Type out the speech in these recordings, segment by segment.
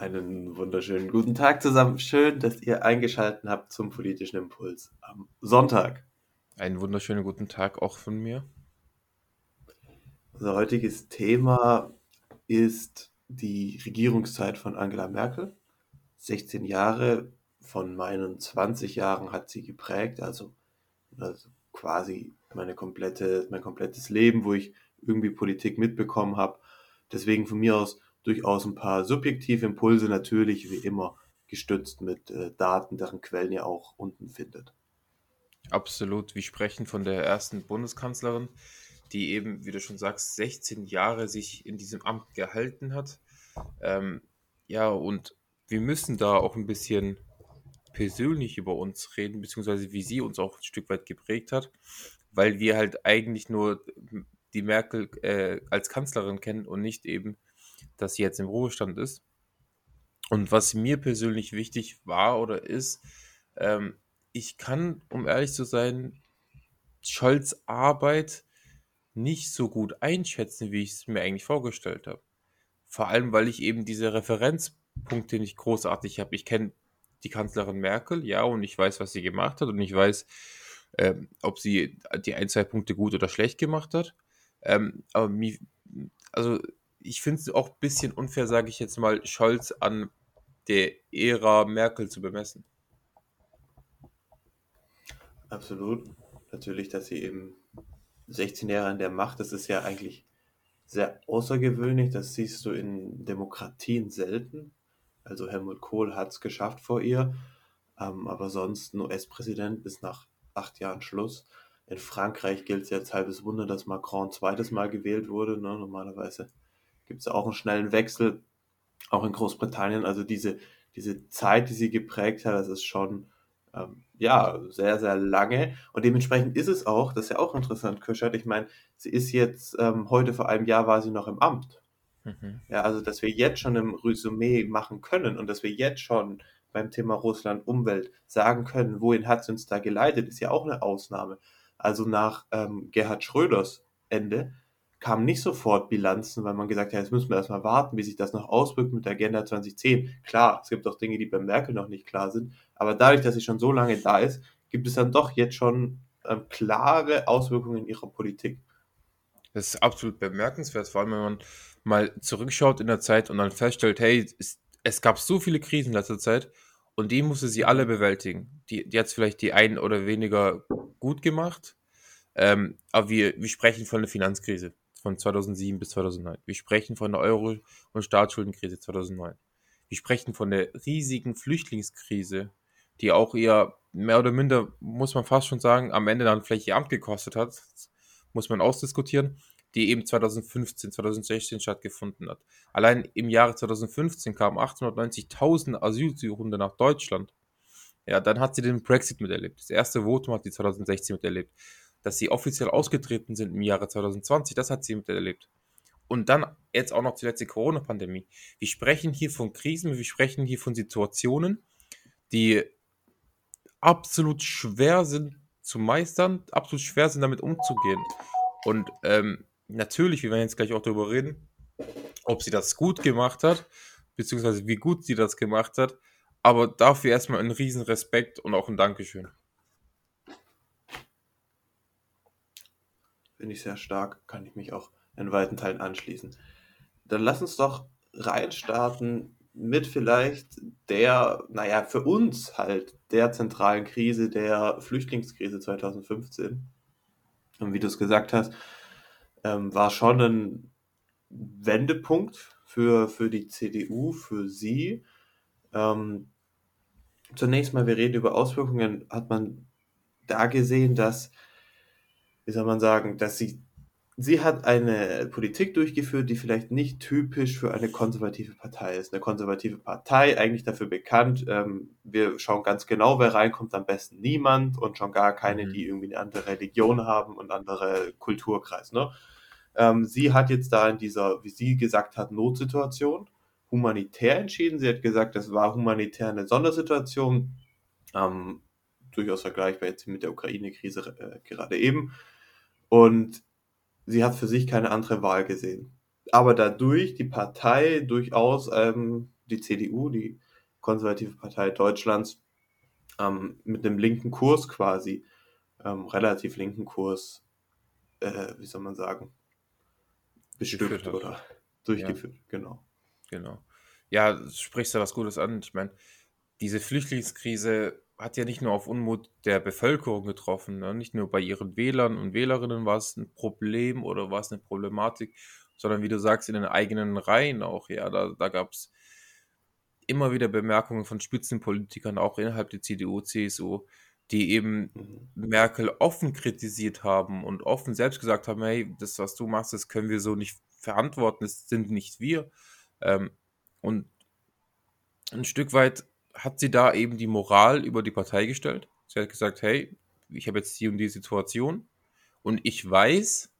Einen wunderschönen guten Tag zusammen. Schön, dass ihr eingeschaltet habt zum politischen Impuls am Sonntag. Einen wunderschönen guten Tag auch von mir. Unser heutiges Thema ist die Regierungszeit von Angela Merkel. 16 Jahre von meinen 20 Jahren hat sie geprägt, also, also quasi meine komplette, mein komplettes Leben, wo ich irgendwie Politik mitbekommen habe. Deswegen von mir aus durchaus ein paar subjektive Impulse, natürlich wie immer gestützt mit äh, Daten, deren Quellen ihr auch unten findet. Absolut. Wir sprechen von der ersten Bundeskanzlerin, die eben, wie du schon sagst, 16 Jahre sich in diesem Amt gehalten hat. Ähm, ja, und wir müssen da auch ein bisschen persönlich über uns reden, beziehungsweise wie sie uns auch ein Stück weit geprägt hat, weil wir halt eigentlich nur die Merkel äh, als Kanzlerin kennen und nicht eben dass sie jetzt im Ruhestand ist. Und was mir persönlich wichtig war oder ist, ähm, ich kann, um ehrlich zu sein, Scholz Arbeit nicht so gut einschätzen, wie ich es mir eigentlich vorgestellt habe. Vor allem, weil ich eben diese Referenzpunkte nicht großartig habe. Ich kenne die Kanzlerin Merkel, ja, und ich weiß, was sie gemacht hat und ich weiß, ähm, ob sie die ein, zwei Punkte gut oder schlecht gemacht hat. Ähm, aber mir, also ich finde es auch ein bisschen unfair, sage ich jetzt mal, Scholz an der Ära Merkel zu bemessen. Absolut. Natürlich, dass sie eben 16 Jahre an der Macht, das ist ja eigentlich sehr außergewöhnlich. Das siehst du in Demokratien selten. Also Helmut Kohl hat es geschafft vor ihr, ähm, aber sonst ein US-Präsident bis nach acht Jahren Schluss. In Frankreich gilt es jetzt halbes Wunder, dass Macron zweites Mal gewählt wurde. Ne? Normalerweise gibt es auch einen schnellen Wechsel, auch in Großbritannien. Also diese, diese Zeit, die sie geprägt hat, das ist schon ähm, ja sehr, sehr lange. Und dementsprechend ist es auch, das ist ja auch interessant, Kirschert. Ich meine, sie ist jetzt, ähm, heute vor einem Jahr war sie noch im Amt. Mhm. Ja, also dass wir jetzt schon im Resümee machen können und dass wir jetzt schon beim Thema Russland Umwelt sagen können, wohin hat es uns da geleitet, ist ja auch eine Ausnahme. Also nach ähm, Gerhard Schröders Ende kamen nicht sofort Bilanzen, weil man gesagt hat, jetzt müssen wir erstmal warten, wie sich das noch auswirkt mit der Agenda 2010. Klar, es gibt auch Dinge, die bei Merkel noch nicht klar sind, aber dadurch, dass sie schon so lange da ist, gibt es dann doch jetzt schon ähm, klare Auswirkungen ihrer Politik. Das ist absolut bemerkenswert, vor allem wenn man mal zurückschaut in der Zeit und dann feststellt, hey, es, es gab so viele Krisen in letzter Zeit und die musste sie alle bewältigen. Die, die hat vielleicht die einen oder weniger gut gemacht, ähm, aber wir, wir sprechen von einer Finanzkrise von 2007 bis 2009. Wir sprechen von der Euro- und Staatsschuldenkrise 2009. Wir sprechen von der riesigen Flüchtlingskrise, die auch eher mehr oder minder, muss man fast schon sagen, am Ende dann vielleicht ihr Amt gekostet hat, muss man ausdiskutieren, die eben 2015, 2016 stattgefunden hat. Allein im Jahre 2015 kamen 890.000 Asylsuchende nach Deutschland. Ja, dann hat sie den Brexit miterlebt. Das erste Votum hat sie 2016 miterlebt dass sie offiziell ausgetreten sind im Jahre 2020, das hat sie miterlebt. Und dann jetzt auch noch zuletzt die Corona-Pandemie. Wir sprechen hier von Krisen, wir sprechen hier von Situationen, die absolut schwer sind zu meistern, absolut schwer sind damit umzugehen. Und ähm, natürlich, wir werden jetzt gleich auch darüber reden, ob sie das gut gemacht hat, beziehungsweise wie gut sie das gemacht hat. Aber dafür erstmal ein riesen Respekt und auch ein Dankeschön. Finde ich sehr stark, kann ich mich auch in weiten Teilen anschließen. Dann lass uns doch reinstarten mit vielleicht der, naja, für uns halt der zentralen Krise, der Flüchtlingskrise 2015. Und wie du es gesagt hast, ähm, war schon ein Wendepunkt für, für die CDU, für sie. Ähm, zunächst mal, wir reden über Auswirkungen, hat man da gesehen, dass wie soll man sagen, dass sie, sie hat eine Politik durchgeführt, die vielleicht nicht typisch für eine konservative Partei ist. Eine konservative Partei, eigentlich dafür bekannt, ähm, wir schauen ganz genau, wer reinkommt, am besten niemand und schon gar keine, mhm. die irgendwie eine andere Religion haben und andere Kulturkreis. Ne? Ähm, sie hat jetzt da in dieser, wie sie gesagt hat, Notsituation humanitär entschieden. Sie hat gesagt, das war humanitär eine Sondersituation, ähm, durchaus vergleichbar jetzt mit der Ukraine-Krise äh, gerade eben. Und sie hat für sich keine andere Wahl gesehen. Aber dadurch die Partei durchaus ähm, die CDU, die konservative Partei Deutschlands, ähm, mit einem linken Kurs quasi, ähm, relativ linken Kurs, äh, wie soll man sagen, bestückt oder durchgeführt, ja. genau. Genau. Ja, sprichst du was Gutes an. Ich meine, diese Flüchtlingskrise hat ja nicht nur auf Unmut der Bevölkerung getroffen, ne? nicht nur bei ihren Wählern und Wählerinnen war es ein Problem oder war es eine Problematik, sondern wie du sagst, in den eigenen Reihen auch. Ja, da, da gab es immer wieder Bemerkungen von Spitzenpolitikern, auch innerhalb der CDU, CSU, die eben mhm. Merkel offen kritisiert haben und offen selbst gesagt haben, hey, das, was du machst, das können wir so nicht verantworten, das sind nicht wir. Ähm, und ein Stück weit hat sie da eben die Moral über die Partei gestellt. Sie hat gesagt, hey, ich habe jetzt die und die Situation und ich weiß,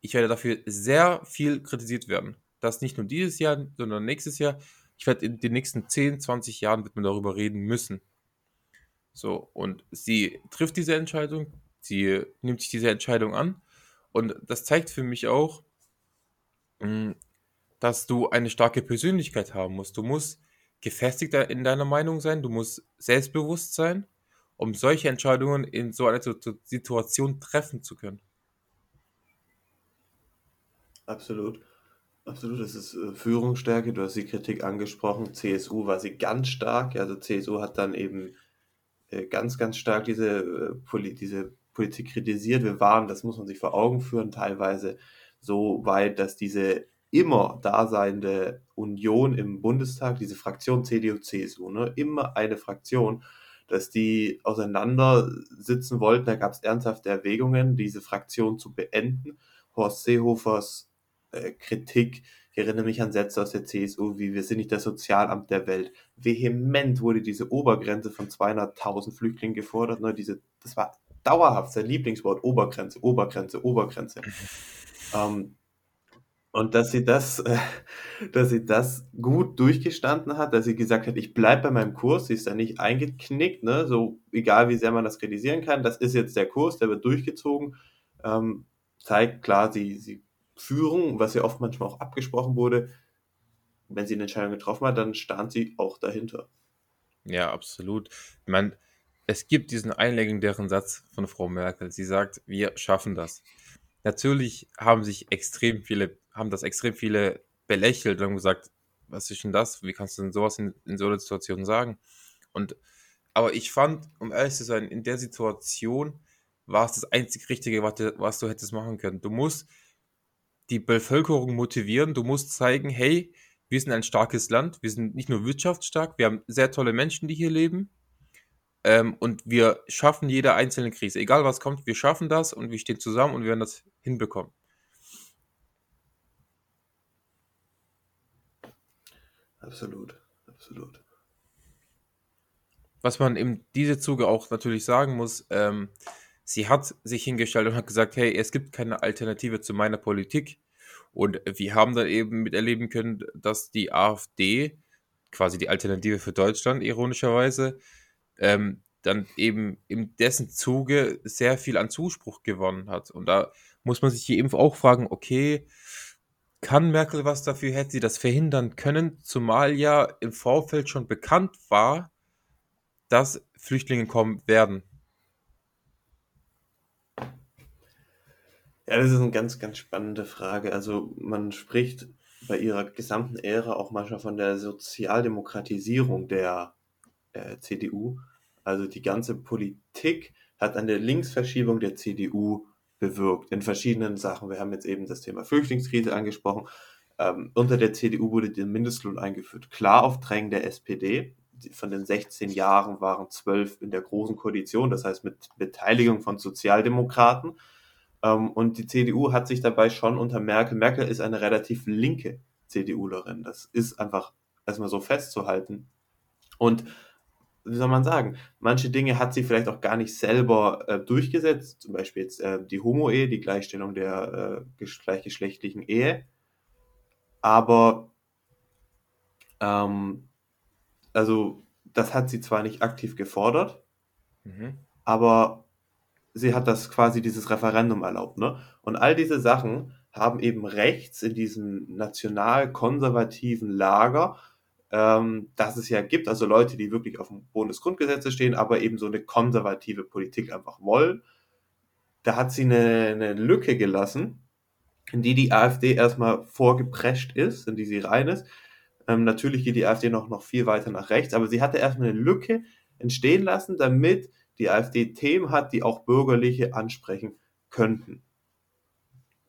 ich werde dafür sehr viel kritisiert werden. Das nicht nur dieses Jahr, sondern nächstes Jahr. Ich werde in den nächsten 10, 20 Jahren wird man darüber reden müssen. So, und sie trifft diese Entscheidung, sie nimmt sich diese Entscheidung an. Und das zeigt für mich auch, hm, dass du eine starke Persönlichkeit haben musst. Du musst gefestigter in deiner Meinung sein, du musst selbstbewusst sein, um solche Entscheidungen in so einer Situation treffen zu können. Absolut. Absolut, das ist äh, Führungsstärke. Du hast die Kritik angesprochen. CSU war sie ganz stark. Also CSU hat dann eben äh, ganz, ganz stark diese, äh, Poli diese Politik kritisiert. Wir waren, das muss man sich vor Augen führen, teilweise so weit, dass diese immer daseinende Union im Bundestag, diese Fraktion CDU-CSU, ne, immer eine Fraktion, dass die auseinandersitzen wollten. Da gab es ernsthafte Erwägungen, diese Fraktion zu beenden. Horst Seehofers äh, Kritik, ich erinnere mich an Sätze aus der CSU, wie wir sind nicht das Sozialamt der Welt. Vehement wurde diese Obergrenze von 200.000 Flüchtlingen gefordert. Ne, diese, das war dauerhaft sein Lieblingswort, Obergrenze, Obergrenze, Obergrenze. ähm, und dass sie das, äh, dass sie das gut durchgestanden hat, dass sie gesagt hat, ich bleibe bei meinem Kurs, sie ist da nicht eingeknickt, ne, so egal wie sehr man das kritisieren kann, das ist jetzt der Kurs, der wird durchgezogen, ähm, zeigt klar, sie, sie führen, was ja oft manchmal auch abgesprochen wurde, wenn sie eine Entscheidung getroffen hat, dann stand sie auch dahinter. Ja, absolut. Ich meine, es gibt diesen einlegendären Satz von Frau Merkel. Sie sagt, wir schaffen das. Natürlich haben sich extrem viele haben das extrem viele belächelt und gesagt, was ist denn das? Wie kannst du denn sowas in, in so einer Situation sagen? Und aber ich fand, um ehrlich zu sein, in der Situation war es das einzig Richtige, was du, was du hättest machen können. Du musst die Bevölkerung motivieren, du musst zeigen, hey, wir sind ein starkes Land, wir sind nicht nur wirtschaftsstark, wir haben sehr tolle Menschen, die hier leben. Ähm, und wir schaffen jede einzelne Krise. Egal was kommt, wir schaffen das und wir stehen zusammen und wir werden das hinbekommen. Absolut, absolut. Was man in diesem Zuge auch natürlich sagen muss, ähm, sie hat sich hingestellt und hat gesagt, hey, es gibt keine Alternative zu meiner Politik. Und wir haben dann eben miterleben können, dass die AfD, quasi die Alternative für Deutschland, ironischerweise, ähm, dann eben in dessen Zuge sehr viel an Zuspruch gewonnen hat. Und da muss man sich eben auch fragen, okay, kann Merkel was dafür? Hätte sie das verhindern können? Zumal ja im Vorfeld schon bekannt war, dass Flüchtlinge kommen werden. Ja, das ist eine ganz, ganz spannende Frage. Also man spricht bei ihrer gesamten Ära auch manchmal von der Sozialdemokratisierung der äh, CDU. Also die ganze Politik hat der Linksverschiebung der CDU bewirkt in verschiedenen Sachen. Wir haben jetzt eben das Thema Flüchtlingskrise angesprochen. Ähm, unter der CDU wurde der Mindestlohn eingeführt, klar auf Drängen der SPD. Von den 16 Jahren waren 12 in der Großen Koalition, das heißt mit Beteiligung von Sozialdemokraten. Ähm, und die CDU hat sich dabei schon unter Merkel, Merkel ist eine relativ linke CDUlerin. Das ist einfach erstmal so festzuhalten. Und wie soll man sagen, manche Dinge hat sie vielleicht auch gar nicht selber äh, durchgesetzt, zum Beispiel jetzt äh, die Homo-Ehe, die Gleichstellung der äh, gleichgeschlechtlichen Ehe. Aber, ähm, also, das hat sie zwar nicht aktiv gefordert, mhm. aber sie hat das quasi dieses Referendum erlaubt, ne? Und all diese Sachen haben eben rechts in diesem national-konservativen Lager ähm, dass es ja gibt, also Leute, die wirklich auf dem Boden des Grundgesetzes stehen, aber eben so eine konservative Politik einfach wollen. Da hat sie eine, eine Lücke gelassen, in die die AfD erstmal vorgeprescht ist, in die sie rein ist. Ähm, natürlich geht die AfD noch, noch viel weiter nach rechts, aber sie hatte erstmal eine Lücke entstehen lassen, damit die AfD Themen hat, die auch Bürgerliche ansprechen könnten.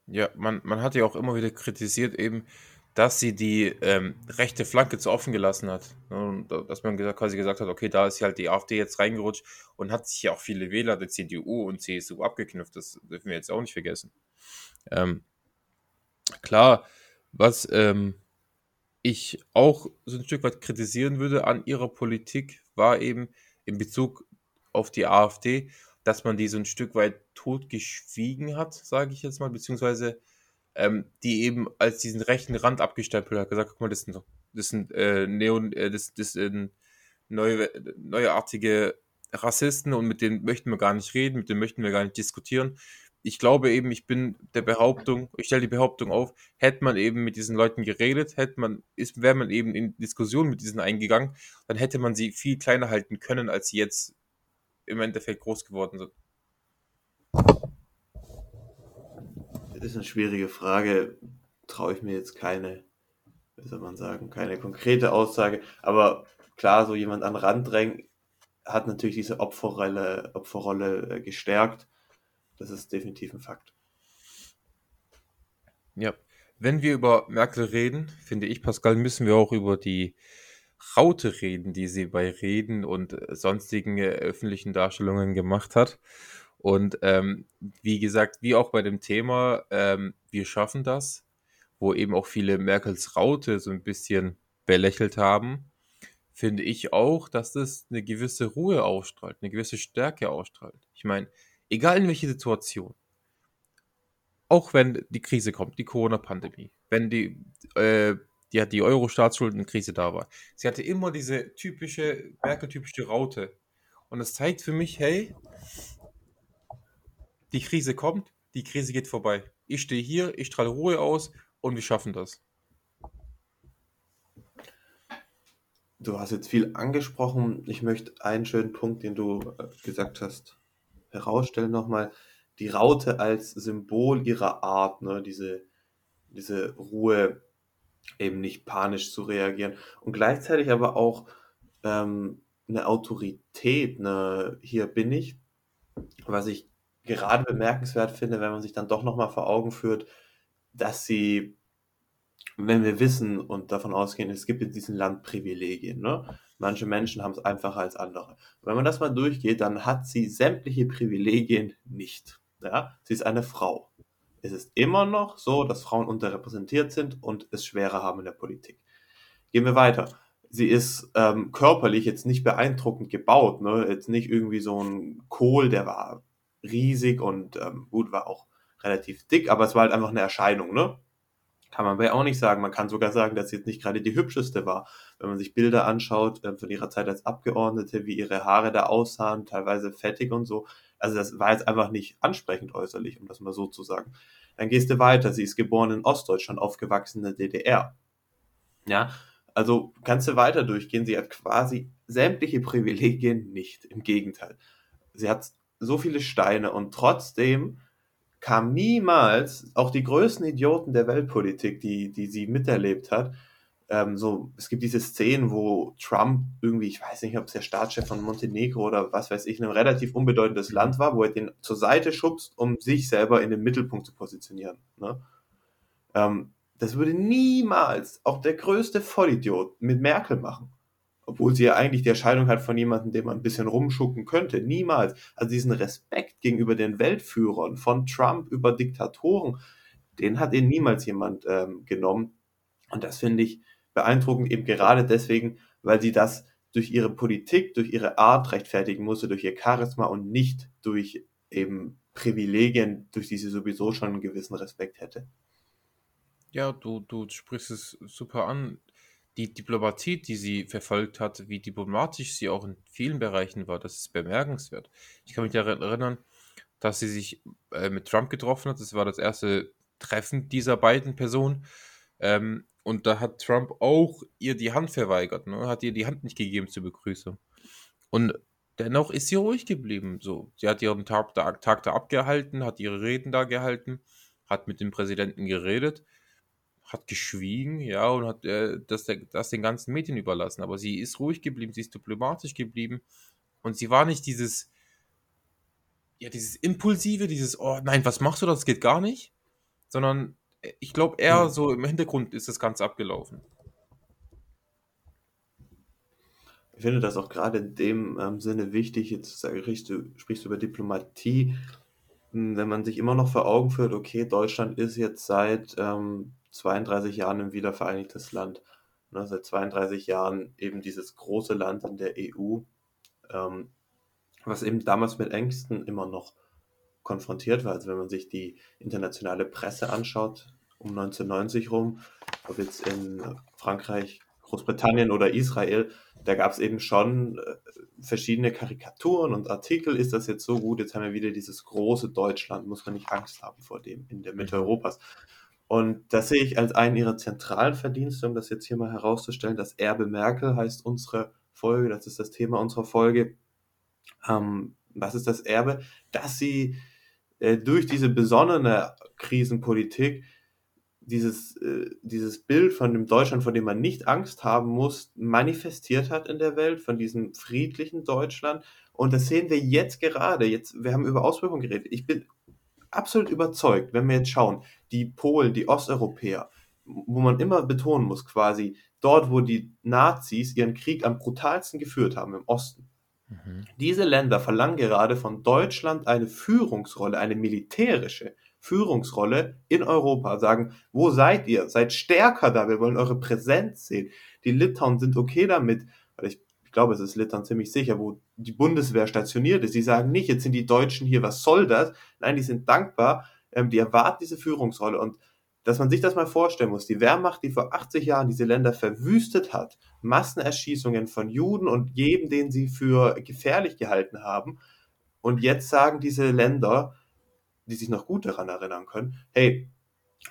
Ja, man, man hat ja auch immer wieder kritisiert, eben, dass sie die ähm, rechte Flanke zu offen gelassen hat. Ne, und dass man gesagt, quasi gesagt hat, okay, da ist halt die AfD jetzt reingerutscht und hat sich ja auch viele Wähler der CDU und CSU abgeknüpft. Das dürfen wir jetzt auch nicht vergessen. Ähm, klar, was ähm, ich auch so ein Stück weit kritisieren würde an ihrer Politik, war eben in Bezug auf die AfD, dass man die so ein Stück weit totgeschwiegen hat, sage ich jetzt mal, beziehungsweise ähm, die eben als diesen rechten Rand abgestempelt hat, gesagt, guck mal, das sind, das sind äh, Neon, äh, das, das sind neue, neuartige Rassisten und mit denen möchten wir gar nicht reden, mit denen möchten wir gar nicht diskutieren. Ich glaube eben, ich bin der Behauptung, ich stelle die Behauptung auf, hätte man eben mit diesen Leuten geredet, hätte man, ist, wäre man eben in Diskussion mit diesen eingegangen, dann hätte man sie viel kleiner halten können, als sie jetzt im Endeffekt groß geworden sind. Ist eine schwierige Frage. Traue ich mir jetzt keine, wie soll man sagen, keine konkrete Aussage. Aber klar, so jemand an Rand drängen hat natürlich diese Opferrolle, Opferrolle äh, gestärkt. Das ist definitiv ein Fakt. Ja, wenn wir über Merkel reden, finde ich, Pascal, müssen wir auch über die Raute reden, die sie bei Reden und sonstigen äh, öffentlichen Darstellungen gemacht hat. Und ähm, wie gesagt, wie auch bei dem Thema, ähm, wir schaffen das, wo eben auch viele Merkels Raute so ein bisschen belächelt haben, finde ich auch, dass das eine gewisse Ruhe ausstrahlt, eine gewisse Stärke ausstrahlt. Ich meine, egal in welche Situation, auch wenn die Krise kommt, die Corona-Pandemie, wenn die, äh, die, die Euro-Staatsschuldenkrise da war, sie hatte immer diese typische, Merkel-typische Raute. Und das zeigt für mich, hey, die Krise kommt, die Krise geht vorbei. Ich stehe hier, ich strahle Ruhe aus und wir schaffen das. Du hast jetzt viel angesprochen. Ich möchte einen schönen Punkt, den du äh, gesagt hast, herausstellen nochmal. Die Raute als Symbol ihrer Art, ne? diese, diese Ruhe, eben nicht panisch zu reagieren und gleichzeitig aber auch ähm, eine Autorität, ne? hier bin ich, was ich gerade bemerkenswert finde, wenn man sich dann doch nochmal vor Augen führt, dass sie, wenn wir wissen und davon ausgehen, es gibt in diesem Land Privilegien, ne? Manche Menschen haben es einfacher als andere. wenn man das mal durchgeht, dann hat sie sämtliche Privilegien nicht. Ja? Sie ist eine Frau. Es ist immer noch so, dass Frauen unterrepräsentiert sind und es schwerer haben in der Politik. Gehen wir weiter. Sie ist ähm, körperlich jetzt nicht beeindruckend gebaut, ne? Jetzt nicht irgendwie so ein Kohl, der war riesig und ähm, gut, war auch relativ dick, aber es war halt einfach eine Erscheinung, ne? Kann man aber auch nicht sagen. Man kann sogar sagen, dass sie jetzt nicht gerade die hübscheste war. Wenn man sich Bilder anschaut äh, von ihrer Zeit als Abgeordnete, wie ihre Haare da aussahen, teilweise fettig und so. Also das war jetzt einfach nicht ansprechend äußerlich, um das mal so zu sagen. Dann gehst du weiter. Sie ist geboren in Ostdeutschland, aufgewachsen in der DDR. Ja, also kannst du weiter durchgehen. Sie hat quasi sämtliche Privilegien nicht. Im Gegenteil. Sie hat so viele Steine und trotzdem kam niemals, auch die größten Idioten der Weltpolitik, die, die sie miterlebt hat, ähm, so, es gibt diese Szenen, wo Trump irgendwie, ich weiß nicht, ob es der Staatschef von Montenegro oder was weiß ich, ein relativ unbedeutendes Land war, wo er den zur Seite schubst, um sich selber in den Mittelpunkt zu positionieren. Ne? Ähm, das würde niemals auch der größte Vollidiot mit Merkel machen obwohl sie ja eigentlich die Erscheinung hat von jemandem, den man ein bisschen rumschucken könnte. Niemals. Also diesen Respekt gegenüber den Weltführern, von Trump über Diktatoren, den hat ihnen niemals jemand ähm, genommen. Und das finde ich beeindruckend, eben gerade deswegen, weil sie das durch ihre Politik, durch ihre Art rechtfertigen musste, durch ihr Charisma und nicht durch eben Privilegien, durch die sie sowieso schon einen gewissen Respekt hätte. Ja, du, du sprichst es super an die Diplomatie, die sie verfolgt hat, wie diplomatisch sie auch in vielen Bereichen war, das ist bemerkenswert. Ich kann mich daran erinnern, dass sie sich äh, mit Trump getroffen hat. Das war das erste Treffen dieser beiden Personen. Ähm, und da hat Trump auch ihr die Hand verweigert, ne? hat ihr die Hand nicht gegeben zur Begrüßung. Und dennoch ist sie ruhig geblieben. So, sie hat ihren Tag da, Tag da abgehalten, hat ihre Reden da gehalten, hat mit dem Präsidenten geredet, hat geschwiegen, ja, und hat äh, das, das den ganzen Medien überlassen. Aber sie ist ruhig geblieben, sie ist diplomatisch geblieben. Und sie war nicht dieses, ja, dieses Impulsive, dieses, oh nein, was machst du, das geht gar nicht, sondern äh, ich glaube eher so im Hintergrund ist das Ganze abgelaufen. Ich finde das auch gerade in dem ähm, Sinne wichtig, jetzt sprichst du, sprichst du über Diplomatie, hm, wenn man sich immer noch vor Augen führt, okay, Deutschland ist jetzt seit ähm, 32 Jahren ein wiedervereinigtes Land, ne, seit 32 Jahren eben dieses große Land in der EU, ähm, was eben damals mit Ängsten immer noch konfrontiert war. Also wenn man sich die internationale Presse anschaut, um 1990 rum, ob jetzt in Frankreich, Großbritannien oder Israel, da gab es eben schon äh, verschiedene Karikaturen und Artikel. Ist das jetzt so gut? Jetzt haben wir wieder dieses große Deutschland, muss man nicht Angst haben vor dem in der Mitte mhm. Europas. Und das sehe ich als einen ihrer zentralen Verdienste, um das jetzt hier mal herauszustellen. Das Erbe Merkel heißt unsere Folge, das ist das Thema unserer Folge. Ähm, was ist das Erbe? Dass sie äh, durch diese besonnene Krisenpolitik dieses, äh, dieses Bild von dem Deutschland, vor dem man nicht Angst haben muss, manifestiert hat in der Welt, von diesem friedlichen Deutschland. Und das sehen wir jetzt gerade. Jetzt, wir haben über Auswirkungen geredet. Ich bin absolut überzeugt, wenn wir jetzt schauen, die Polen, die Osteuropäer, wo man immer betonen muss, quasi dort, wo die Nazis ihren Krieg am brutalsten geführt haben, im Osten. Mhm. Diese Länder verlangen gerade von Deutschland eine Führungsrolle, eine militärische, Führungsrolle in Europa, sagen, wo seid ihr? Seid stärker da, wir wollen eure Präsenz sehen. Die Litauen sind okay damit, weil ich, ich glaube, es ist Litauen ziemlich sicher, wo die Bundeswehr stationiert ist. Die sagen nicht, jetzt sind die Deutschen hier, was soll das? Nein, die sind dankbar, ähm, die erwarten diese Führungsrolle und dass man sich das mal vorstellen muss, die Wehrmacht, die vor 80 Jahren diese Länder verwüstet hat, Massenerschießungen von Juden und jedem, den sie für gefährlich gehalten haben, und jetzt sagen diese Länder, die sich noch gut daran erinnern können, hey,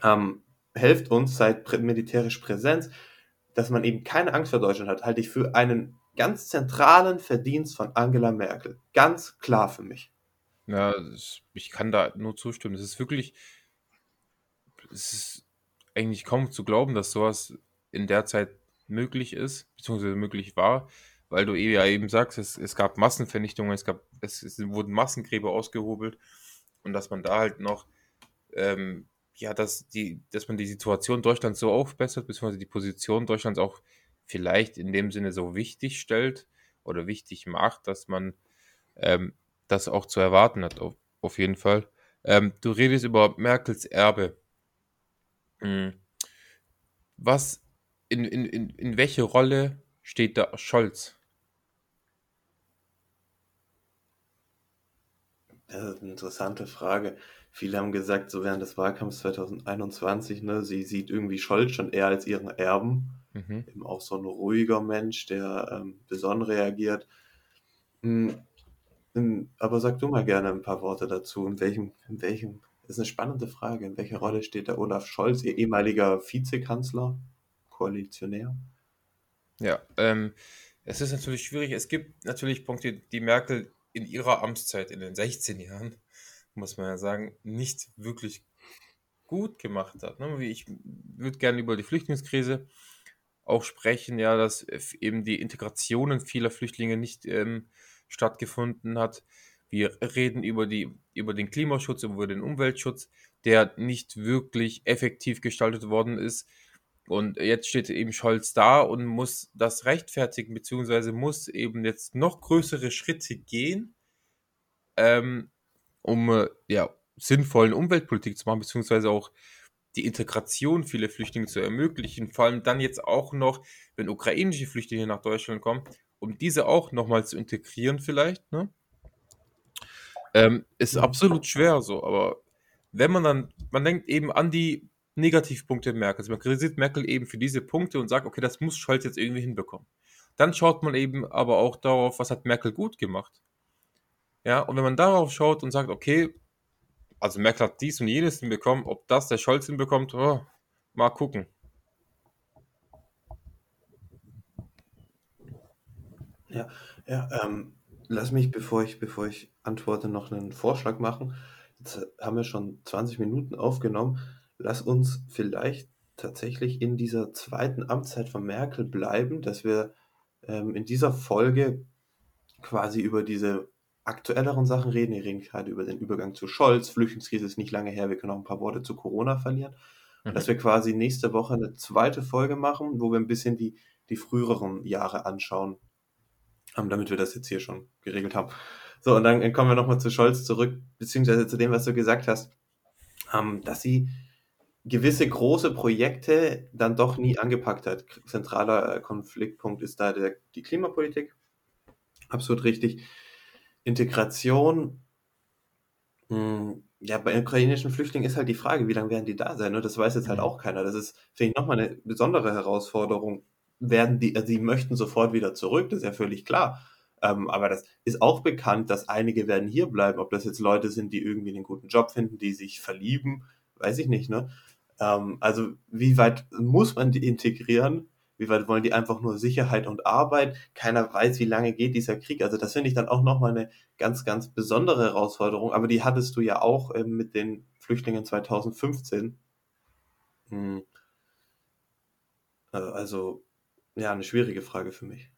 ähm, helft uns, seid militärisch Präsenz, dass man eben keine Angst vor Deutschland hat, halte ich für einen ganz zentralen Verdienst von Angela Merkel. Ganz klar für mich. Ja, ich kann da nur zustimmen. Es ist wirklich, es ist eigentlich kaum zu glauben, dass sowas in der Zeit möglich ist, beziehungsweise möglich war, weil du ja eben sagst, es, es gab Massenvernichtungen, es gab, es, es wurden Massengräber ausgehobelt und dass man da halt noch, ähm, ja, dass, die, dass man die Situation Deutschlands so aufbessert, beziehungsweise die Position Deutschlands auch vielleicht in dem Sinne so wichtig stellt oder wichtig macht, dass man ähm, das auch zu erwarten hat, auf, auf jeden Fall. Ähm, du redest über Merkels Erbe. Mhm. Was, in, in, in, in welche Rolle steht da Scholz? Das ist eine interessante Frage. Viele haben gesagt, so während des Wahlkampfs 2021, ne, sie sieht irgendwie Scholz schon eher als ihren Erben. Mhm. Eben auch so ein ruhiger Mensch, der ähm, besonnen reagiert. Mhm. Aber sag du mal gerne ein paar Worte dazu. In welchem, in welchem, das ist eine spannende Frage. In welcher Rolle steht der Olaf Scholz, ihr ehemaliger Vizekanzler, Koalitionär? Ja, ähm, es ist natürlich schwierig. Es gibt natürlich Punkte, die Merkel in ihrer Amtszeit in den 16 Jahren, muss man ja sagen, nicht wirklich gut gemacht hat. Ne? Ich würde gerne über die Flüchtlingskrise auch sprechen, ja, dass eben die Integrationen vieler Flüchtlinge nicht ähm, stattgefunden hat. Wir reden über, die, über den Klimaschutz, über den Umweltschutz, der nicht wirklich effektiv gestaltet worden ist. Und jetzt steht eben Scholz da und muss das rechtfertigen, beziehungsweise muss eben jetzt noch größere Schritte gehen, ähm, um äh, ja, sinnvollen Umweltpolitik zu machen, beziehungsweise auch die Integration vieler Flüchtlinge zu ermöglichen. Vor allem dann jetzt auch noch, wenn ukrainische Flüchtlinge nach Deutschland kommen, um diese auch nochmal zu integrieren vielleicht. Ne? Ähm, ist absolut schwer so, aber wenn man dann, man denkt eben an die Negativpunkte Merkels. Man kritisiert Merkel eben für diese Punkte und sagt, okay, das muss Scholz jetzt irgendwie hinbekommen. Dann schaut man eben aber auch darauf, was hat Merkel gut gemacht. Ja, und wenn man darauf schaut und sagt, okay, also Merkel hat dies und jenes hinbekommen, ob das der Scholz hinbekommt, oh, mal gucken. Ja, ja ähm, lass mich, bevor ich, bevor ich antworte, noch einen Vorschlag machen. Jetzt haben wir schon 20 Minuten aufgenommen. Lass uns vielleicht tatsächlich in dieser zweiten Amtszeit von Merkel bleiben, dass wir ähm, in dieser Folge quasi über diese aktuelleren Sachen reden. Wir reden gerade über den Übergang zu Scholz. Flüchtlingskrise ist nicht lange her. Wir können auch ein paar Worte zu Corona verlieren. Und dass Mhm. wir quasi nächste Woche eine zweite Folge machen, wo wir ein bisschen die, die früheren Jahre anschauen, ähm, damit wir das jetzt hier schon geregelt haben. So, und dann kommen wir nochmal zu Scholz zurück, beziehungsweise zu dem, was du gesagt hast, ähm, dass sie gewisse große Projekte dann doch nie angepackt hat. Zentraler äh, Konfliktpunkt ist da der, die Klimapolitik. Absolut richtig. Integration, mh, ja, bei ukrainischen Flüchtlingen ist halt die Frage, wie lange werden die da sein? Ne? Das weiß jetzt halt auch keiner. Das ist, finde ich, nochmal eine besondere Herausforderung. Werden die, also die möchten sofort wieder zurück, das ist ja völlig klar. Ähm, aber das ist auch bekannt, dass einige werden hier bleiben. Ob das jetzt Leute sind, die irgendwie einen guten Job finden, die sich verlieben, weiß ich nicht, ne? Ähm, also wie weit muss man die integrieren? Wie weit wollen die einfach nur Sicherheit und Arbeit? Keiner weiß, wie lange geht dieser Krieg. Also das finde ich dann auch nochmal eine ganz, ganz besondere Herausforderung. Aber die hattest du ja auch ähm, mit den Flüchtlingen 2015. Hm, äh, also ja, eine schwierige Frage für mich.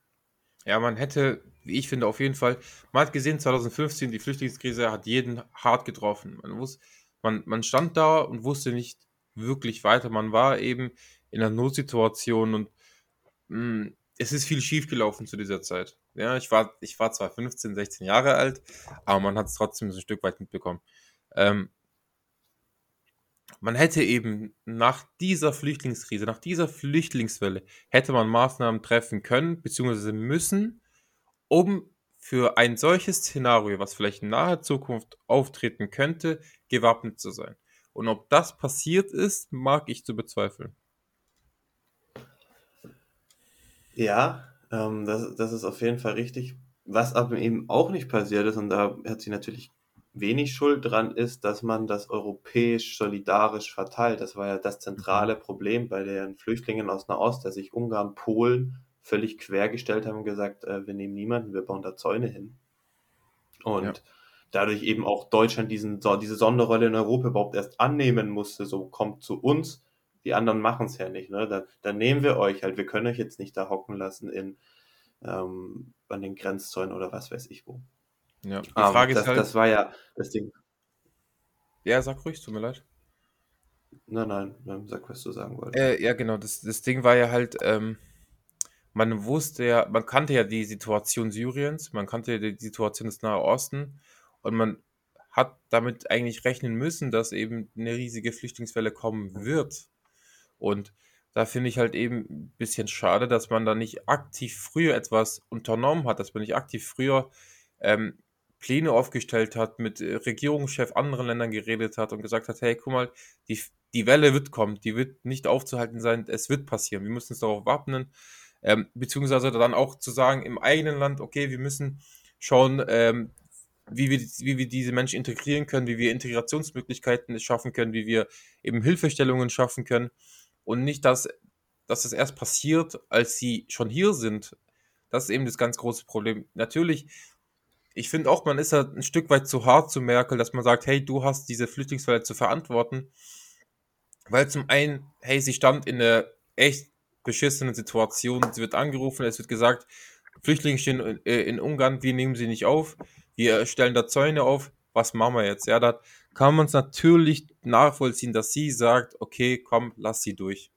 Ja, man hätte, wie ich finde, auf jeden Fall, man hat gesehen, 2015, die Flüchtlingskrise hat jeden hart getroffen. Man, wus, man, man stand da und wusste nicht wirklich weiter. Man war eben in einer Notsituation und mh, es ist viel schiefgelaufen zu dieser Zeit. Ja, ich war, ich war zwar 15, 16 Jahre alt, aber man hat es trotzdem so ein Stück weit mitbekommen. Ähm, man hätte eben nach dieser Flüchtlingskrise, nach dieser Flüchtlingswelle, hätte man Maßnahmen treffen können, beziehungsweise müssen, um für ein solches Szenario, was vielleicht in naher Zukunft auftreten könnte, gewappnet zu sein. Und ob das passiert ist, mag ich zu bezweifeln. Ja, ähm, das, das ist auf jeden Fall richtig. Was aber eben auch nicht passiert ist, und da hat sie natürlich wenig Schuld dran, ist, dass man das europäisch solidarisch verteilt. Das war ja das Mhm. zentrale Problem bei den Flüchtlingen aus Nahost, dass sich Ungarn, Polen völlig quergestellt haben und gesagt, äh, wir nehmen niemanden, wir bauen da Zäune hin. Ja. Und dadurch eben auch Deutschland diesen, diese Sonderrolle in Europa überhaupt erst annehmen musste, so kommt zu uns, die anderen machen es ja nicht. Ne? Dann, dann nehmen wir euch halt, wir können euch jetzt nicht da hocken lassen in, ähm, an den Grenzzäunen oder was weiß ich wo. Ja. Die Frage ist das, halt, das war ja das Ding. ja, sag ruhig, tut mir leid. Nein, nein, nein, sag, was du sagen wolltest. Äh, ja, genau, das, das Ding war ja halt, ähm, man wusste ja, man kannte ja die Situation Syriens, man kannte ja die Situation des Nahen Osten und man hat damit eigentlich rechnen müssen, dass eben eine riesige Flüchtlingswelle kommen wird. Und da finde ich halt eben ein bisschen schade, dass man da nicht aktiv früher etwas unternommen hat, dass man nicht aktiv früher ähm, Pläne aufgestellt hat, mit äh, Regierungschef anderen Ländern geredet hat und gesagt hat, hey, guck mal, die, die Welle wird kommen, die wird nicht aufzuhalten sein, es wird passieren, wir müssen uns darauf wappnen, ähm, beziehungsweise dann auch zu sagen im eigenen Land, okay, wir müssen schauen, ähm, wie wir, wie wir diese Menschen integrieren können, wie wir Integrationsmöglichkeiten schaffen können, wie wir eben Hilfestellungen schaffen können und nicht, dass, dass es erst passiert, als sie schon hier sind. Das ist eben das ganz große Problem. Natürlich, ich finde auch, man ist da ein Stück weit zu hart zu Merkel, dass man sagt, hey, du hast diese Flüchtlingswelle zu verantworten, weil zum einen, hey, sie stand in einer echt beschissenen Situation, sie wird angerufen, es wird gesagt, Flüchtlinge stehen in, äh, Ungarn, wir nehmen sie nicht auf, wir stellen da Zäune auf, was machen wir jetzt? Ja, da kann man es natürlich nachvollziehen, dass sie sagt, okay, komm, lass sie durch.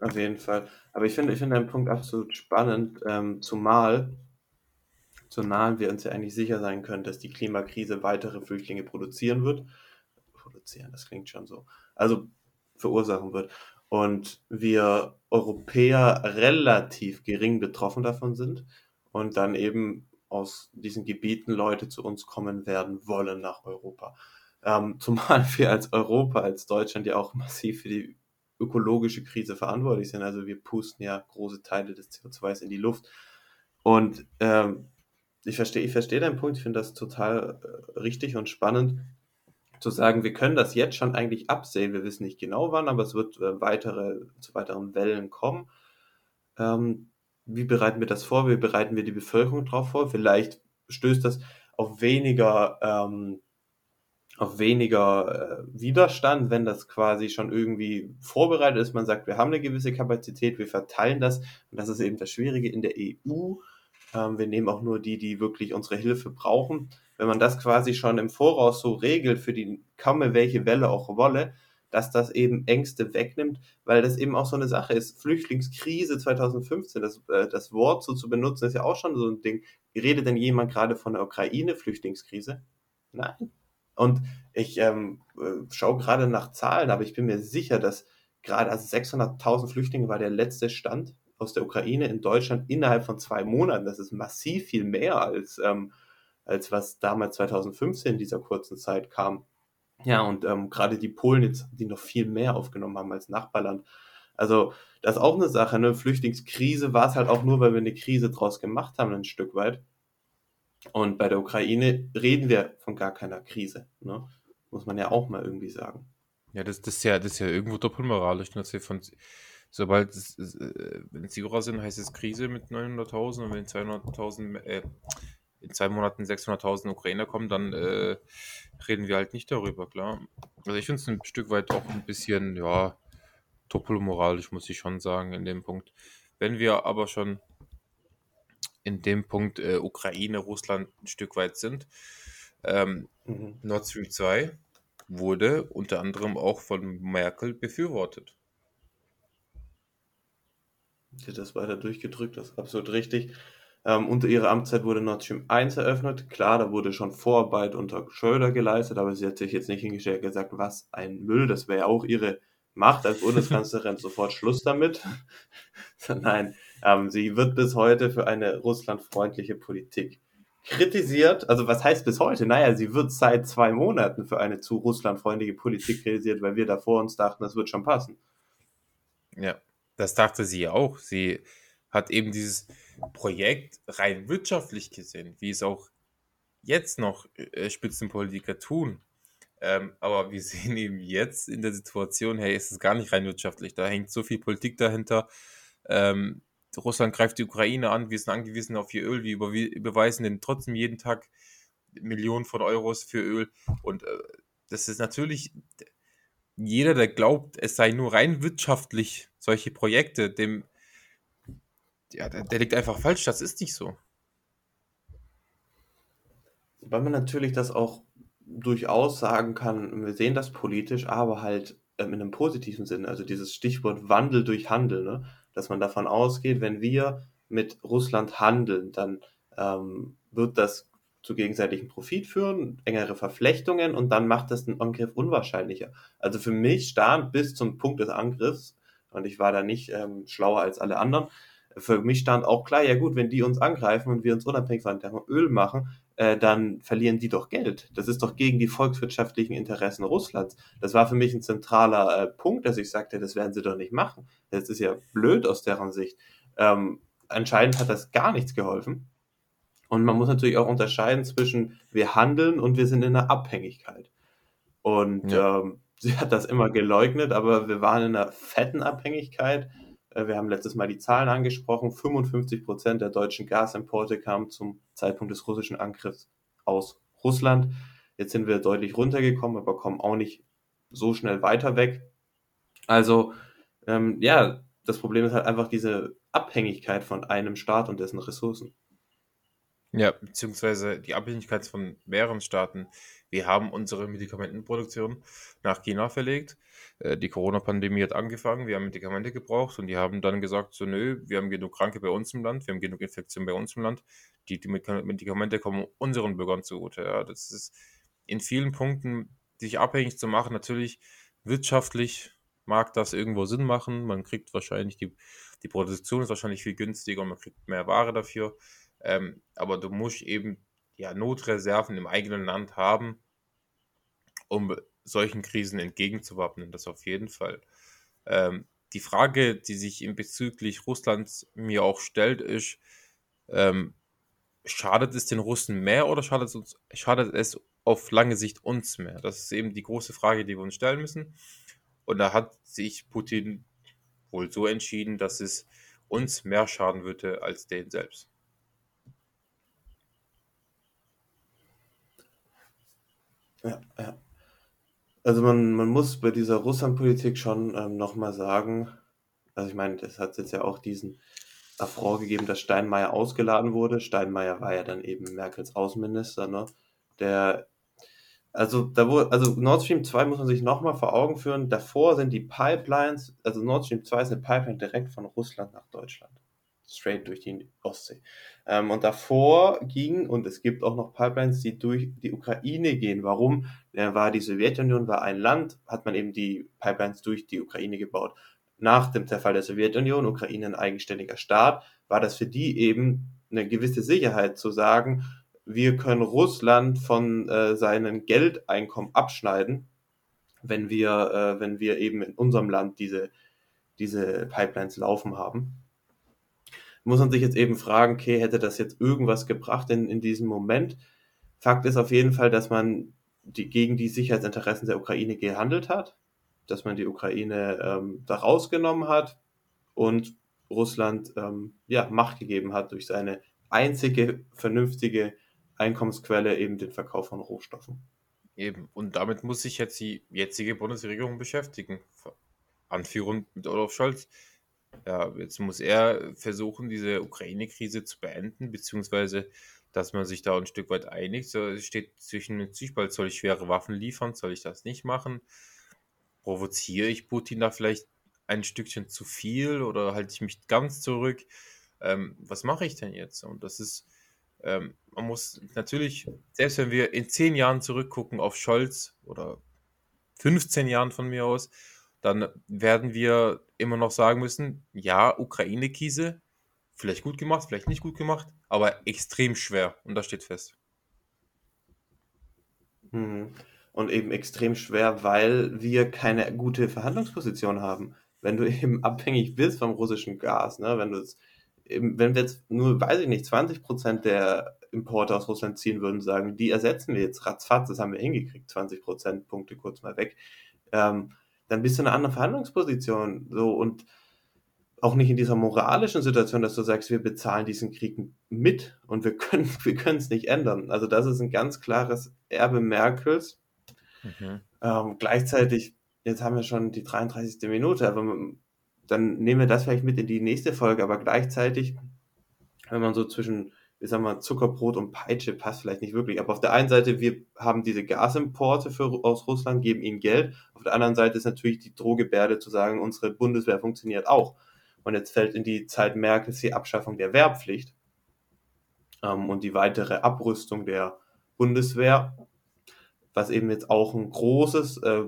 Auf jeden Fall. Aber ich finde, ich finde den Punkt absolut spannend, ähm, zumal, zumal wir uns ja eigentlich sicher sein können, dass die Klimakrise weitere Flüchtlinge produzieren wird. Produzieren, das klingt schon so. Also verursachen wird. Und wir Europäer relativ gering betroffen davon sind und dann eben aus diesen Gebieten Leute zu uns kommen werden wollen nach Europa. Ähm, zumal wir als Europa, als Deutschland ja auch massiv für die ökologische Krise verantwortlich sind. Also wir pusten ja große Teile des CO2s in die Luft. Und ähm, ich verstehe ich versteh deinen Punkt, ich finde das total äh, richtig und spannend zu sagen, wir können das jetzt schon eigentlich absehen. Wir wissen nicht genau wann, aber es wird äh, weitere, zu weiteren Wellen kommen. Ähm, wie bereiten wir das vor? Wie bereiten wir die Bevölkerung darauf vor? Vielleicht stößt das auf weniger, ähm, auf weniger äh, Widerstand, wenn das quasi schon irgendwie vorbereitet ist. Man sagt, wir haben eine gewisse Kapazität, wir verteilen das. Und das ist eben das Schwierige in der EU. Ähm, wir nehmen auch nur die, die wirklich unsere Hilfe brauchen. Wenn man das quasi schon im Voraus so regelt, für die kaum welche Welle auch wolle, dass das eben Ängste wegnimmt, weil das eben auch so eine Sache ist. Flüchtlingskrise 2015, das, äh, das Wort so zu benutzen, ist ja auch schon so ein Ding. Redet denn jemand gerade von der Ukraine-Flüchtlingskrise? Nein. Und ich ähm, äh, schaue gerade nach Zahlen, aber ich bin mir sicher, dass gerade also 600.000 Flüchtlinge war der letzte Stand aus der Ukraine in Deutschland innerhalb von zwei Monaten. Das ist massiv viel mehr als, ähm, als was damals 2015 in dieser kurzen Zeit kam. Ja, und ähm, gerade die Polen jetzt, die noch viel mehr aufgenommen haben als Nachbarland. Also, das ist auch eine Sache, ne? Flüchtlingskrise war es halt auch nur, weil wir eine Krise draus gemacht haben, ein Stück weit. Und bei der Ukraine reden wir von gar keiner Krise, ne? Muss man ja auch mal irgendwie sagen. Ja, das, das ist ja, das ist ja irgendwo doppelmoralisch, ne? von, sobald es, äh, wenn Sieger sind, heißt es Krise mit 900.000 und wenn 200.000, äh, in zwei Monaten 600.000 Ukrainer kommen, dann äh, reden wir halt nicht darüber, klar. Also ich finde es ein Stück weit auch ein bisschen, ja, doppelmoralisch, muss ich schon sagen, in dem Punkt. Wenn wir aber schon in dem Punkt äh, Ukraine, Russland ein Stück weit sind, ähm, mhm. Nord Stream 2 wurde unter anderem auch von Merkel befürwortet. Das weiter durchgedrückt, das ist absolut richtig. Ähm, unter ihrer Amtszeit wurde Nord Stream 1 eröffnet. Klar, da wurde schon Vorarbeit unter Schröder geleistet, aber sie hat sich jetzt nicht hingestellt und gesagt, was ein Müll, das wäre ja auch ihre Macht als Bundeskanzlerin, sofort Schluss damit. Nein, ähm, sie wird bis heute für eine russlandfreundliche Politik kritisiert. Also was heißt bis heute? Naja, sie wird seit zwei Monaten für eine zu russlandfreundliche Politik kritisiert, weil wir da vor uns dachten, das wird schon passen. Ja, das dachte sie auch. Sie hat eben dieses Projekt rein wirtschaftlich gesehen, wie es auch jetzt noch äh, Spitzenpolitiker tun. Ähm, aber wir sehen eben jetzt in der Situation, hey, ist es gar nicht rein wirtschaftlich. Da hängt so viel Politik dahinter. Ähm, Russland greift die Ukraine an, wir sind angewiesen auf ihr Öl, wir überweisen denen trotzdem jeden Tag Millionen von Euros für Öl. Und äh, das ist natürlich, jeder, der glaubt, es sei nur rein wirtschaftlich solche Projekte, dem ja, der, der liegt einfach falsch, das ist nicht so. Weil man natürlich das auch durchaus sagen kann, wir sehen das politisch, aber halt ähm, in einem positiven Sinne. Also dieses Stichwort Wandel durch Handel, ne? dass man davon ausgeht, wenn wir mit Russland handeln, dann ähm, wird das zu gegenseitigem Profit führen, engere Verflechtungen und dann macht das den Angriff unwahrscheinlicher. Also für mich stand bis zum Punkt des Angriffs, und ich war da nicht ähm, schlauer als alle anderen, für mich stand auch klar, ja gut, wenn die uns angreifen und wir uns unabhängig von deren Öl machen, äh, dann verlieren die doch Geld. Das ist doch gegen die volkswirtschaftlichen Interessen Russlands. Das war für mich ein zentraler äh, Punkt, dass ich sagte, das werden sie doch nicht machen. Das ist ja blöd aus deren Sicht. Ähm, anscheinend hat das gar nichts geholfen. Und man muss natürlich auch unterscheiden zwischen wir handeln und wir sind in einer Abhängigkeit. Und ja. ähm, sie hat das immer geleugnet, aber wir waren in einer fetten Abhängigkeit wir haben letztes Mal die Zahlen angesprochen. 55 Prozent der deutschen Gasimporte kamen zum Zeitpunkt des russischen Angriffs aus Russland. Jetzt sind wir deutlich runtergekommen, aber kommen auch nicht so schnell weiter weg. Also, ähm, ja, das Problem ist halt einfach diese Abhängigkeit von einem Staat und dessen Ressourcen. Ja, beziehungsweise die Abhängigkeit von mehreren Staaten. Wir haben unsere Medikamentenproduktion nach China verlegt. Äh, die Corona-Pandemie hat angefangen, wir haben Medikamente gebraucht und die haben dann gesagt, so nö, wir haben genug Kranke bei uns im Land, wir haben genug Infektionen bei uns im Land. Die, die Medikamente kommen unseren Bürgern zugute. Ja, das ist in vielen Punkten, sich abhängig zu machen, natürlich wirtschaftlich mag das irgendwo Sinn machen. Man kriegt wahrscheinlich die, die Produktion ist wahrscheinlich viel günstiger und man kriegt mehr Ware dafür. Ähm, aber du musst eben ja, Notreserven im eigenen Land haben, um solchen Krisen entgegenzuwappnen. Das auf jeden Fall. Ähm, die Frage, die sich in bezüglich Russlands mir auch stellt, ist, ähm, schadet es den Russen mehr oder schadet es, uns, schadet es auf lange Sicht uns mehr? Das ist eben die große Frage, die wir uns stellen müssen. Und da hat sich Putin wohl so entschieden, dass es uns mehr schaden würde als den selbst. Ja, ja. Also man, man muss bei dieser Russlandpolitik schon ähm, nochmal sagen, also ich meine, das hat jetzt ja auch diesen Affront gegeben, dass Steinmeier ausgeladen wurde. Steinmeier war ja dann eben Merkels Außenminister, ne? Der, also da wurde, also Nord Stream 2 muss man sich nochmal vor Augen führen. Davor sind die Pipelines, also Nord Stream 2 ist eine Pipeline direkt von Russland nach Deutschland. Straight durch die Ostsee. Ähm, und davor ging, und es gibt auch noch Pipelines, die durch die Ukraine gehen. Warum? Ja, war die Sowjetunion, war ein Land, hat man eben die Pipelines durch die Ukraine gebaut nach dem Zerfall der Sowjetunion, Ukraine ein eigenständiger Staat, war das für die eben eine gewisse Sicherheit zu sagen, wir können Russland von äh, seinen Geldeinkommen abschneiden, wenn wir, äh, wenn wir eben in unserem Land diese, diese Pipelines laufen haben. Muss man sich jetzt eben fragen, okay, hätte das jetzt irgendwas gebracht in, in diesem Moment? Fakt ist auf jeden Fall, dass man die, gegen die Sicherheitsinteressen der Ukraine gehandelt hat dass man die Ukraine ähm, da rausgenommen hat und Russland ähm, ja, Macht gegeben hat durch seine einzige vernünftige Einkommensquelle, eben den Verkauf von Rohstoffen. Eben, und damit muss sich jetzt die jetzige Bundesregierung beschäftigen. Anführung mit Olaf Scholz. Ja, jetzt muss er versuchen, diese Ukraine-Krise zu beenden, beziehungsweise dass man sich da ein Stück weit einigt. So, es steht zwischen dem Zwiespalt, soll ich schwere Waffen liefern, soll ich das nicht machen? provoziere ich Putin da vielleicht ein Stückchen zu viel oder halte ich mich ganz zurück? Ähm, was mache ich denn jetzt? Und das ist, ähm, man muss natürlich, selbst wenn wir in zehn Jahren zurückgucken auf Scholz oder 15 Jahren von mir aus, dann werden wir immer noch sagen müssen, ja, Ukraine-Krise, vielleicht gut gemacht, vielleicht nicht gut gemacht, aber extrem schwer und das steht fest. Mhm und eben extrem schwer, weil wir keine gute Verhandlungsposition haben. Wenn du eben abhängig bist vom russischen Gas, ne, wenn du es wenn wir jetzt nur, weiß ich nicht, 20 Prozent der Importe aus Russland ziehen würden, sagen, die ersetzen wir jetzt ratzfatz, das haben wir hingekriegt, 20 Prozentpunkte kurz mal weg, ähm, dann bist du in einer anderen Verhandlungsposition. So und auch nicht in dieser moralischen Situation, dass du sagst, wir bezahlen diesen Krieg mit und wir können wir können es nicht ändern. Also das ist ein ganz klares Erbe Merkels Mhm. Ähm, gleichzeitig, jetzt haben wir schon die 33. Minute, aber dann nehmen wir das vielleicht mit in die nächste Folge, aber gleichzeitig, wenn man so zwischen, ich sag mal, Zuckerbrot und Peitsche passt vielleicht nicht wirklich. Aber auf der einen Seite, wir haben diese Gasimporte für, aus Russland, geben ihnen Geld. Auf der anderen Seite ist natürlich die Drohgebärde zu sagen, unsere Bundeswehr funktioniert auch. Und jetzt fällt in die Zeit Merkels die Abschaffung der Wehrpflicht ähm, und die weitere Abrüstung der Bundeswehr was eben jetzt auch ein großes äh,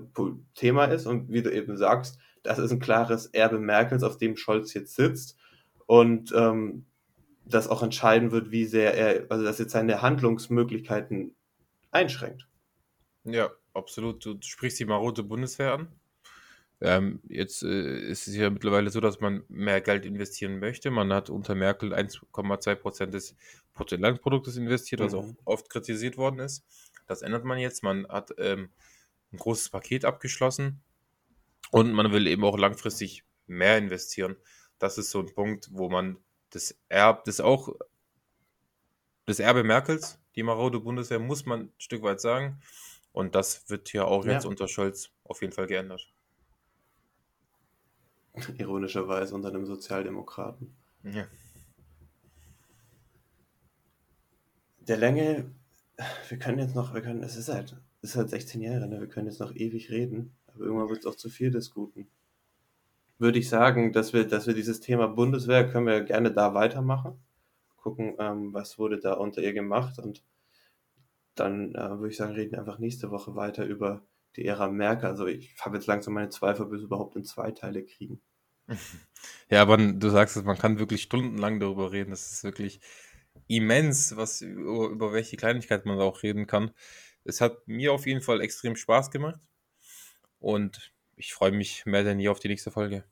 Thema ist. Und wie du eben sagst, das ist ein klares Erbe Merkels, auf dem Scholz jetzt sitzt. Und ähm, das auch entscheiden wird, wie sehr er, also dass jetzt seine Handlungsmöglichkeiten einschränkt. Ja, absolut. Du sprichst die marode Bundeswehr an. Ähm, jetzt äh, ist es ja mittlerweile so, dass man mehr Geld investieren möchte. Man hat unter Merkel 1,2 Prozent des Bruttoinlandproduktes investiert, was mhm. auch oft kritisiert worden ist. Das ändert man jetzt. Man hat ähm, ein großes Paket abgeschlossen und man will eben auch langfristig mehr investieren. Das ist so ein Punkt, wo man das Erbe, das auch das Erbe Merkels, die marode Bundeswehr, muss man ein Stück weit sagen. Und das wird ja auch jetzt ja. unter Scholz auf jeden Fall geändert. Ironischerweise unter einem Sozialdemokraten. Ja. Der Länge wir können jetzt noch, wir können, es ist halt, es ist halt 16 Jahre, ne? wir können jetzt noch ewig reden, aber irgendwann wird es auch zu viel des Guten. Würde ich sagen, dass wir, dass wir dieses Thema Bundeswehr können wir gerne da weitermachen. Gucken, ähm, was wurde da unter ihr gemacht und dann äh, würde ich sagen, reden einfach nächste Woche weiter über die Ära Merkel. Also ich habe jetzt langsam meine Zweifel, bis wir überhaupt in zwei Teile kriegen. Ja, aber du sagst es, man kann wirklich stundenlang darüber reden. Das ist wirklich, immens, was über, über welche Kleinigkeit man da auch reden kann. Es hat mir auf jeden Fall extrem Spaß gemacht und ich freue mich mehr denn je auf die nächste Folge.